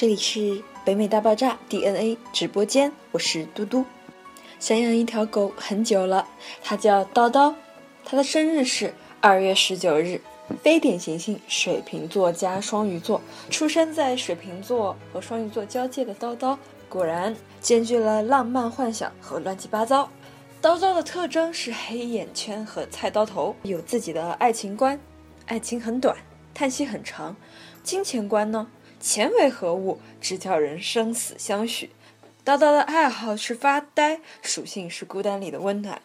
这里是北美大爆炸 DNA 直播间，我是嘟嘟。想养一条狗很久了，它叫叨叨，它的生日是二月十九日，非典型性水瓶座加双鱼座，出生在水瓶座和双鱼座交界的叨叨，果然兼具了浪漫幻想和乱七八糟。叨叨的特征是黑眼圈和菜刀头，有自己的爱情观，爱情很短，叹息很长。金钱观呢？钱为何物？只叫人生死相许。叨叨的爱好是发呆，属性是孤单里的温暖。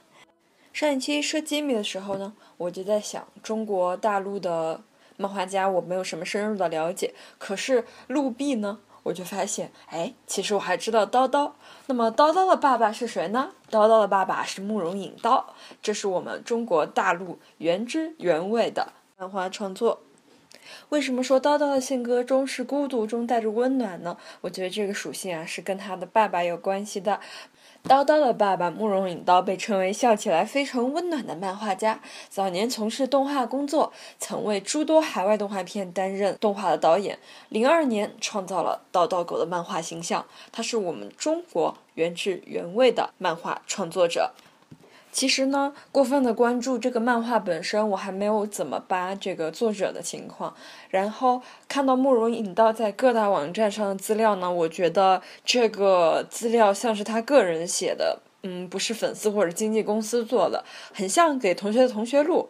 上一期说吉米的时候呢，我就在想，中国大陆的漫画家我没有什么深入的了解，可是陆壁呢，我就发现，哎，其实我还知道叨叨。那么叨叨的爸爸是谁呢？叨叨的爸爸是慕容引刀，这是我们中国大陆原汁原味的漫画创作。为什么说叨叨的性格中是孤独中带着温暖呢？我觉得这个属性啊是跟他的爸爸有关系的。叨叨的爸爸慕容引刀被称为笑起来非常温暖的漫画家，早年从事动画工作，曾为诸多海外动画片担任动画的导演。零二年创造了叨叨狗的漫画形象，他是我们中国原汁原味的漫画创作者。其实呢，过分的关注这个漫画本身，我还没有怎么扒这个作者的情况。然后看到慕容引道在各大网站上的资料呢，我觉得这个资料像是他个人写的，嗯，不是粉丝或者经纪公司做的，很像给同学的同学录。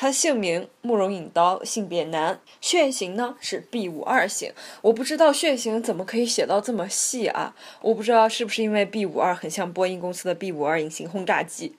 他姓名慕容引刀，性别男，血型呢是 B 五二型。我不知道血型怎么可以写到这么细啊！我不知道是不是因为 B 五二很像波音公司的 B 五二隐形轰炸机。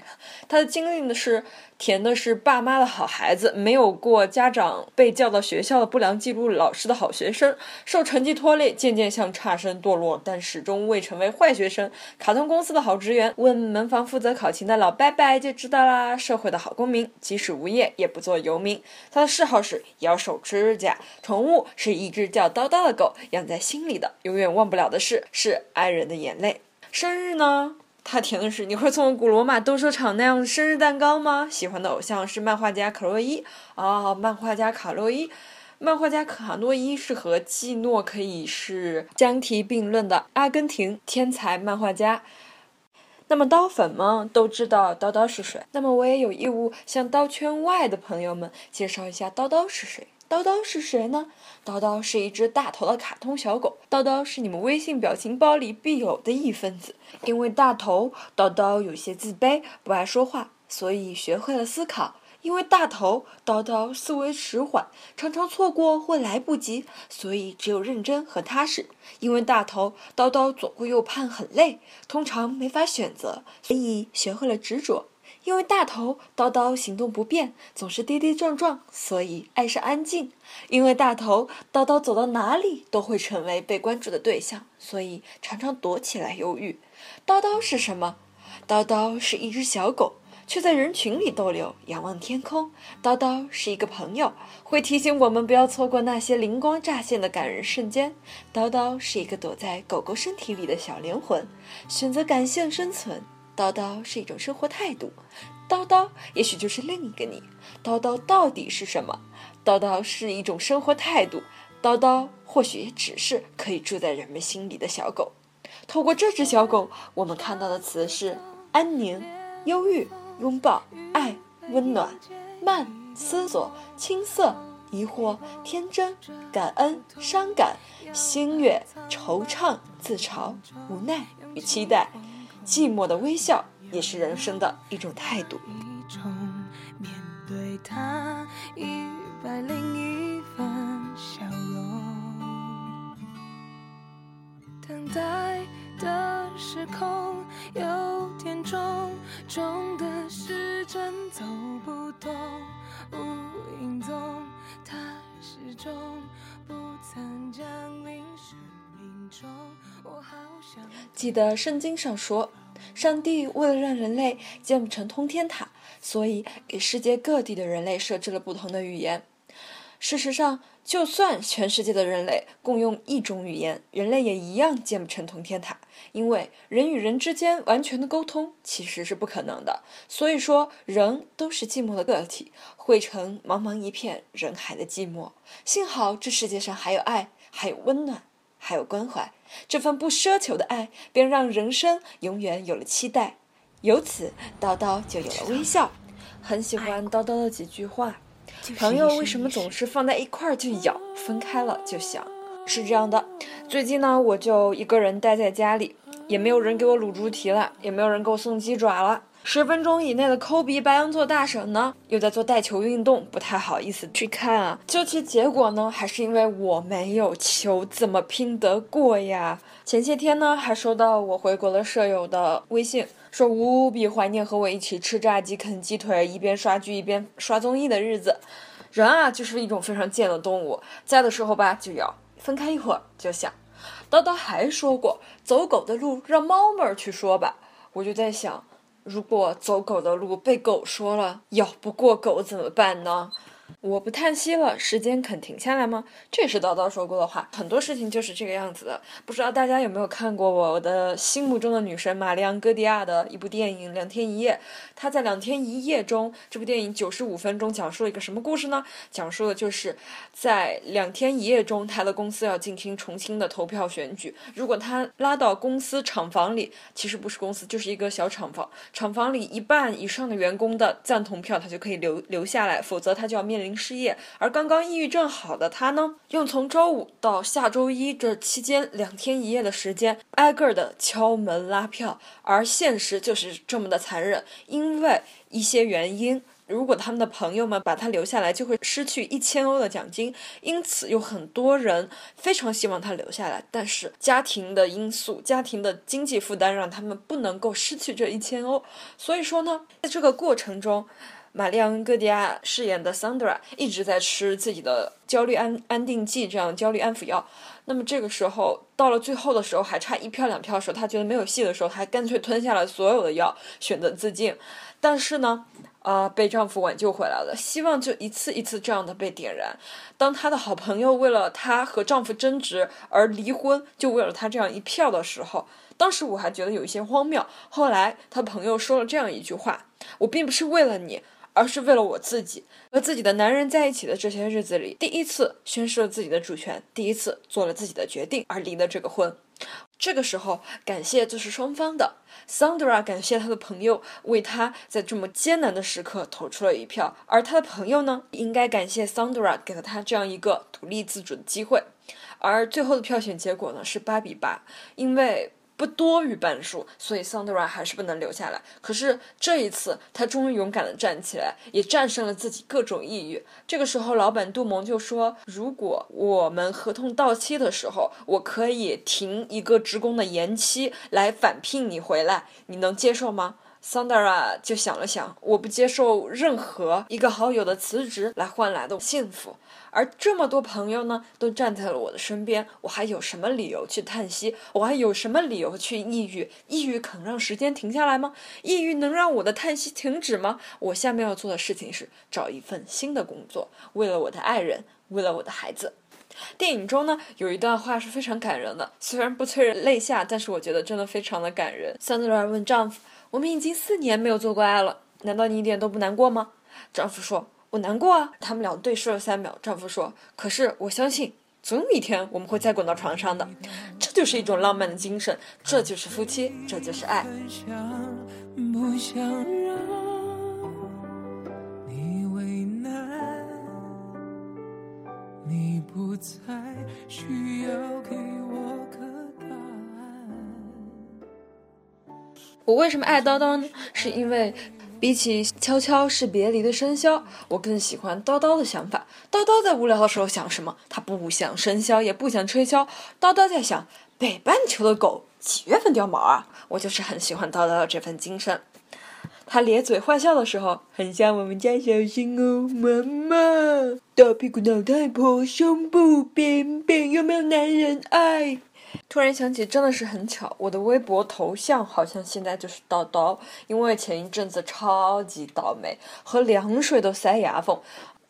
他的经历呢是。填的是爸妈的好孩子，没有过家长被叫到学校的不良记录，老师的好学生，受成绩拖累，渐渐向差生堕落，但始终未成为坏学生。卡通公司的好职员，问门房负责考勤的老伯伯就知道啦。社会的好公民，即使无业也不做游民。他的嗜好是咬手指甲，宠物是一只叫叨叨的狗，养在心里的，永远忘不了的事是爱人的眼泪。生日呢？他填的是你会送古罗马斗兽场那样生日蛋糕吗？喜欢的偶像是漫画家卡洛伊啊，漫画家卡洛伊，漫画家卡洛伊是和季诺可以是相提并论的阿根廷天才漫画家。那么刀粉们都知道刀刀是谁，那么我也有义务向刀圈外的朋友们介绍一下刀刀是谁。叨叨是谁呢？叨叨是一只大头的卡通小狗。叨叨是你们微信表情包里必有的一份子。因为大头，叨叨有些自卑，不爱说话，所以学会了思考。因为大头，叨叨思维迟缓，常常错过或来不及，所以只有认真和踏实。因为大头，叨叨左顾右盼很累，通常没法选择，所以学会了执着。因为大头叨叨行动不便，总是跌跌撞撞，所以爱上安静。因为大头叨叨走到哪里都会成为被关注的对象，所以常常躲起来忧郁。叨叨是什么？叨叨是一只小狗，却在人群里逗留，仰望天空。叨叨是一个朋友，会提醒我们不要错过那些灵光乍现的感人瞬间。叨叨是一个躲在狗狗身体里的小灵魂，选择感性生存。叨叨是一种生活态度，叨叨也许就是另一个你。叨叨到底是什么？叨叨是一种生活态度，叨叨或许也只是可以住在人们心里的小狗。透过这只小狗，我们看到的词是安宁、忧郁、拥抱、爱、温暖、慢、思索、青涩、疑惑、天真、感恩、伤感、心悦、惆怅、自嘲、无奈与期待。寂寞的微笑也是人生的一种态度。面对他一百零一分笑容，等待的时空有点重，重的时针走不动，无影踪，他始终记得圣经上说。上帝为了让人类建不成通天塔，所以给世界各地的人类设置了不同的语言。事实上，就算全世界的人类共用一种语言，人类也一样建不成通天塔，因为人与人之间完全的沟通其实是不可能的。所以说，人都是寂寞的个体，汇成茫茫一片人海的寂寞。幸好这世界上还有爱，还有温暖。还有关怀。这份不奢求的爱，便让人生永远有了期待。由此，叨叨就有了微笑。很喜欢叨叨的几句话：朋友为什么总是放在一块儿就咬，分开了就想？是这样的，最近呢，我就一个人待在家里，也没有人给我卤猪蹄了，也没有人给我送鸡爪了。十分钟以内的抠鼻白羊座大婶呢，又在做带球运动，不太好意思去看啊。究其结果呢，还是因为我没有球，怎么拼得过呀？前些天呢，还收到我回国的舍友的微信，说无比怀念和我一起吃炸鸡、啃鸡腿，一边刷剧一边刷综艺的日子。人啊，就是一种非常贱的动物，在的时候吧就咬，分开一会儿就想。叨叨还说过，走狗的路让猫们儿去说吧。我就在想。如果走狗的路被狗说了，咬不过狗怎么办呢？我不叹息了，时间肯停下来吗？这也是叨叨说过的话。很多事情就是这个样子的。不知道大家有没有看过我的心目中的女神玛丽昂·戈迪亚的一部电影《两天一夜》？她在《两天一夜》中，这部电影九十五分钟讲述了一个什么故事呢？讲述的就是在两天一夜中，她的公司要进行重新的投票选举。如果她拉到公司厂房里，其实不是公司，就是一个小厂房，厂房里一半以上的员工的赞同票，她就可以留留下来；否则，她就要面临。失业，而刚刚抑郁症好的他呢，用从周五到下周一这期间两天一夜的时间，挨个的敲门拉票。而现实就是这么的残忍，因为一些原因，如果他们的朋友们把他留下来，就会失去一千欧的奖金。因此，有很多人非常希望他留下来，但是家庭的因素、家庭的经济负担让他们不能够失去这一千欧。所以说呢，在这个过程中。玛丽昂·戈迪亚饰演的 Sandra 一直在吃自己的焦虑安安定剂，这样焦虑安抚药。那么这个时候到了最后的时候，还差一票两票的时候，她觉得没有戏的时候，她干脆吞下了所有的药，选择自尽。但是呢，呃，被丈夫挽救回来了。希望就一次一次这样的被点燃。当她的好朋友为了她和丈夫争执而离婚，就为了她这样一票的时候，当时我还觉得有一些荒谬。后来她朋友说了这样一句话：“我并不是为了你。”而是为了我自己和自己的男人在一起的这些日子里，第一次宣示了自己的主权，第一次做了自己的决定而离了这个婚。这个时候，感谢就是双方的。Sandra 感谢他的朋友为他在这么艰难的时刻投出了一票，而他的朋友呢，应该感谢 Sandra 给了他这样一个独立自主的机会。而最后的票选结果呢是八比八，因为。不多于半数，所以 Sandra 还是不能留下来。可是这一次，他终于勇敢地站起来，也战胜了自己各种抑郁。这个时候，老板杜蒙就说：“如果我们合同到期的时候，我可以停一个职工的延期来返聘你回来，你能接受吗？”桑德拉就想了想，我不接受任何一个好友的辞职来换来的幸福。而这么多朋友呢，都站在了我的身边，我还有什么理由去叹息？我还有什么理由去抑郁？抑郁肯让时间停下来吗？抑郁能让我的叹息停止吗？我下面要做的事情是找一份新的工作，为了我的爱人，为了我的孩子。电影中呢，有一段话是非常感人的，虽然不催人泪下，但是我觉得真的非常的感人。桑德拉问丈夫。我们已经四年没有做过爱了，难道你一点都不难过吗？丈夫说：“我难过啊。”他们俩对视了三秒。丈夫说：“可是我相信，总有一天我们会再滚到床上的。这就是一种浪漫的精神，这就是夫妻，这就是爱。”你为难，你不再需要给我我为什么爱叨叨呢？是因为比起悄悄是别离的笙箫，我更喜欢叨叨的想法。叨叨在无聊的时候想什么？他不想笙箫，也不想吹箫。叨叨在想北半球的狗几月份掉毛啊？我就是很喜欢叨叨的这份精神。他咧嘴坏笑的时候，很像我们家小新哦，妈妈。大屁股老太婆，胸部扁扁，有没有男人爱？突然想起，真的是很巧，我的微博头像好像现在就是叨叨，因为前一阵子超级倒霉，喝凉水都塞牙缝。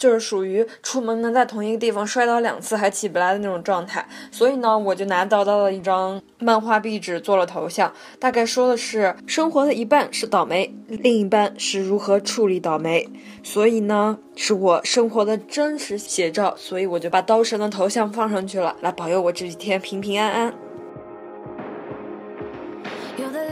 就是属于出门能在同一个地方摔倒两次还起不来的那种状态。所以呢，我就拿叨叨的一张漫画壁纸做了头像，大概说的是生活的一半是倒霉，另一半是如何处理倒霉。所以呢，是我生活的真实写照，所以我就把刀神的头像放上去了，来保佑我这几天平平安安。You're the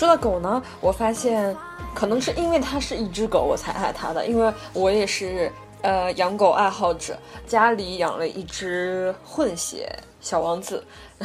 说到狗呢，我发现可能是因为它是一只狗，我才爱它的，因为我也是呃养狗爱好者，家里养了一只混血小王子，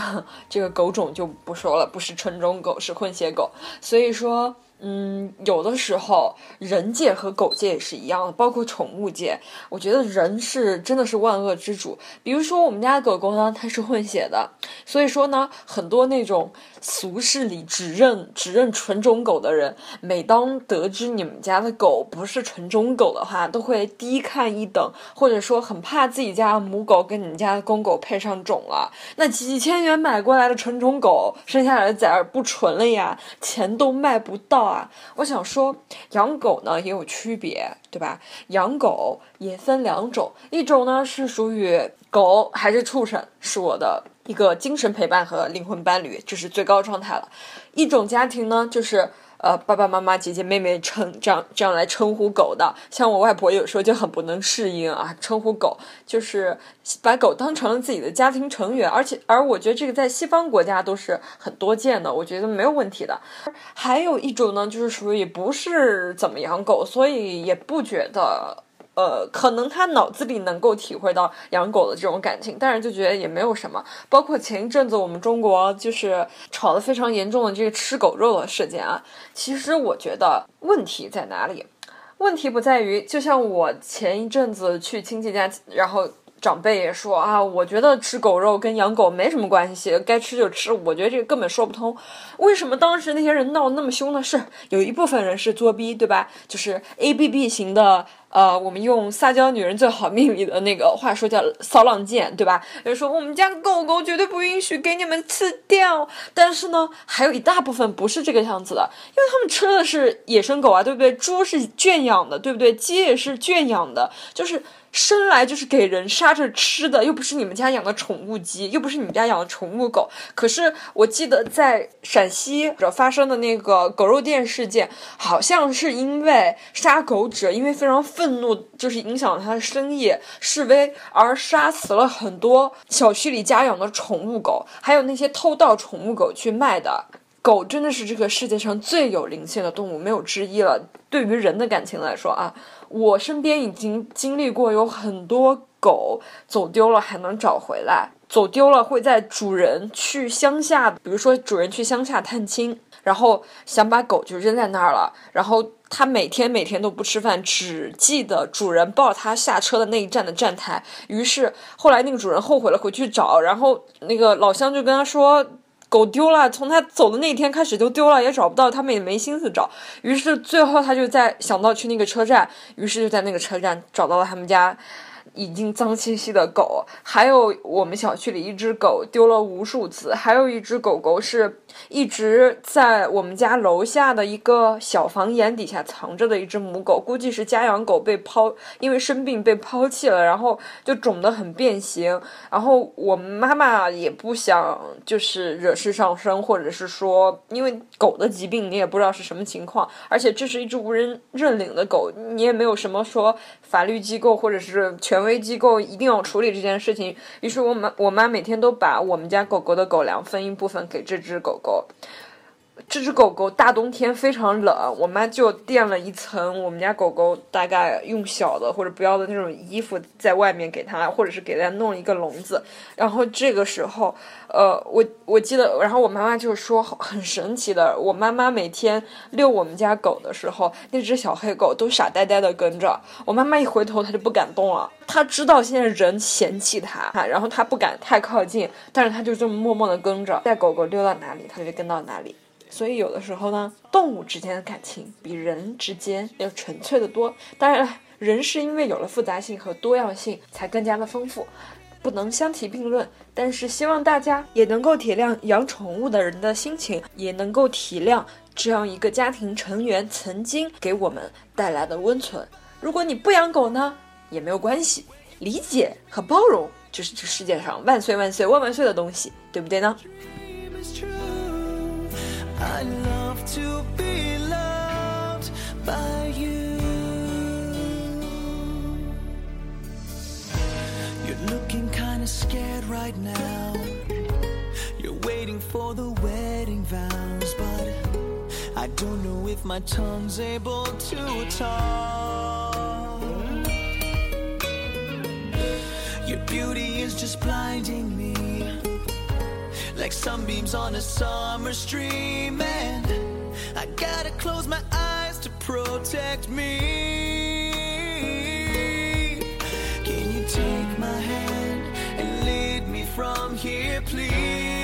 这个狗种就不说了，不是纯种狗，是混血狗，所以说。嗯，有的时候人界和狗界也是一样的，包括宠物界，我觉得人是真的是万恶之主。比如说我们家狗狗呢，它是混血的，所以说呢，很多那种俗世里只认只认纯种狗的人，每当得知你们家的狗不是纯种狗的话，都会低看一等，或者说很怕自己家母狗跟你们家的公狗配上种了，那几千元买过来的纯种狗生下来的崽儿不纯了呀，钱都卖不到。我想说，养狗呢也有区别，对吧？养狗也分两种，一种呢是属于狗还是畜生，是我的一个精神陪伴和灵魂伴侣，这是最高状态了。一种家庭呢就是。呃，爸爸妈妈、姐姐妹妹称这样这样来称呼狗的，像我外婆有时候就很不能适应啊，称呼狗就是把狗当成了自己的家庭成员，而且而我觉得这个在西方国家都是很多见的，我觉得没有问题的。还有一种呢，就是属于不是怎么养狗，所以也不觉得。呃，可能他脑子里能够体会到养狗的这种感情，但是就觉得也没有什么。包括前一阵子我们中国就是吵得非常严重的这个吃狗肉的事件啊，其实我觉得问题在哪里？问题不在于，就像我前一阵子去亲戚家，然后长辈也说啊，我觉得吃狗肉跟养狗没什么关系，该吃就吃。我觉得这个根本说不通。为什么当时那些人闹那么凶呢？是有一部分人是作逼，对吧？就是 A B B 型的。呃，我们用撒娇女人最好命里的那个话说叫骚浪贱，对吧？就说我们家狗狗绝对不允许给你们吃掉。但是呢，还有一大部分不是这个样子的，因为他们吃的是野生狗啊，对不对？猪是圈养的，对不对？鸡也是圈养的，就是。生来就是给人杀着吃的，又不是你们家养的宠物鸡，又不是你们家养的宠物狗。可是我记得在陕西者发生的那个狗肉店事件，好像是因为杀狗者因为非常愤怒，就是影响了他的生意，示威而杀死了很多小区里家养的宠物狗，还有那些偷盗宠物狗去卖的。狗真的是这个世界上最有灵性的动物，没有之一了。对于人的感情来说啊，我身边已经经历过有很多狗走丢了还能找回来，走丢了会在主人去乡下，比如说主人去乡下探亲，然后想把狗就扔在那儿了，然后他每天每天都不吃饭，只记得主人抱他下车的那一站的站台。于是后来那个主人后悔了，回去找，然后那个老乡就跟他说。狗丢了，从它走的那天开始就丢了，也找不到，他们也没心思找。于是最后他就在想到去那个车站，于是就在那个车站找到了他们家已经脏兮兮的狗，还有我们小区里一只狗丢了无数次，还有一只狗狗是一直在我们家楼下的一个小房檐底下藏着的一只母狗，估计是家养狗被抛，因为生病被抛弃了，然后就肿得很变形。然后我妈妈也不想就是惹事上身，或者是说，因为狗的疾病你也不知道是什么情况，而且这是一只无人认领的狗，你也没有什么说法律机构或者是权威机构一定要处理这件事情。于是我妈我妈每天都把我们家狗狗的狗粮分一部分给这只狗狗。这只狗狗大冬天非常冷，我妈就垫了一层我们家狗狗大概用小的或者不要的那种衣服在外面给它，或者是给它弄一个笼子。然后这个时候，呃，我我记得，然后我妈妈就说很神奇的，我妈妈每天遛我们家狗的时候，那只小黑狗都傻呆呆的跟着。我妈妈一回头，它就不敢动了。它知道现在人嫌弃它，然后它不敢太靠近，但是它就这么默默的跟着，带狗狗溜到哪里，它就跟到哪里。所以有的时候呢，动物之间的感情比人之间要纯粹的多。当然了，人是因为有了复杂性和多样性，才更加的丰富，不能相提并论。但是希望大家也能够体谅养宠物的人的心情，也能够体谅这样一个家庭成员曾经给我们带来的温存。如果你不养狗呢，也没有关系，理解和包容就是这世界上万岁万岁万万岁的东西，对不对呢？I love to be loved by you. You're looking kinda scared right now. You're waiting for the wedding vows, but I don't know if my tongue's able to talk. Your beauty is just blinding me like sunbeams on a summer stream. And I gotta close my eyes to protect me. Can you take my hand and lead me from here please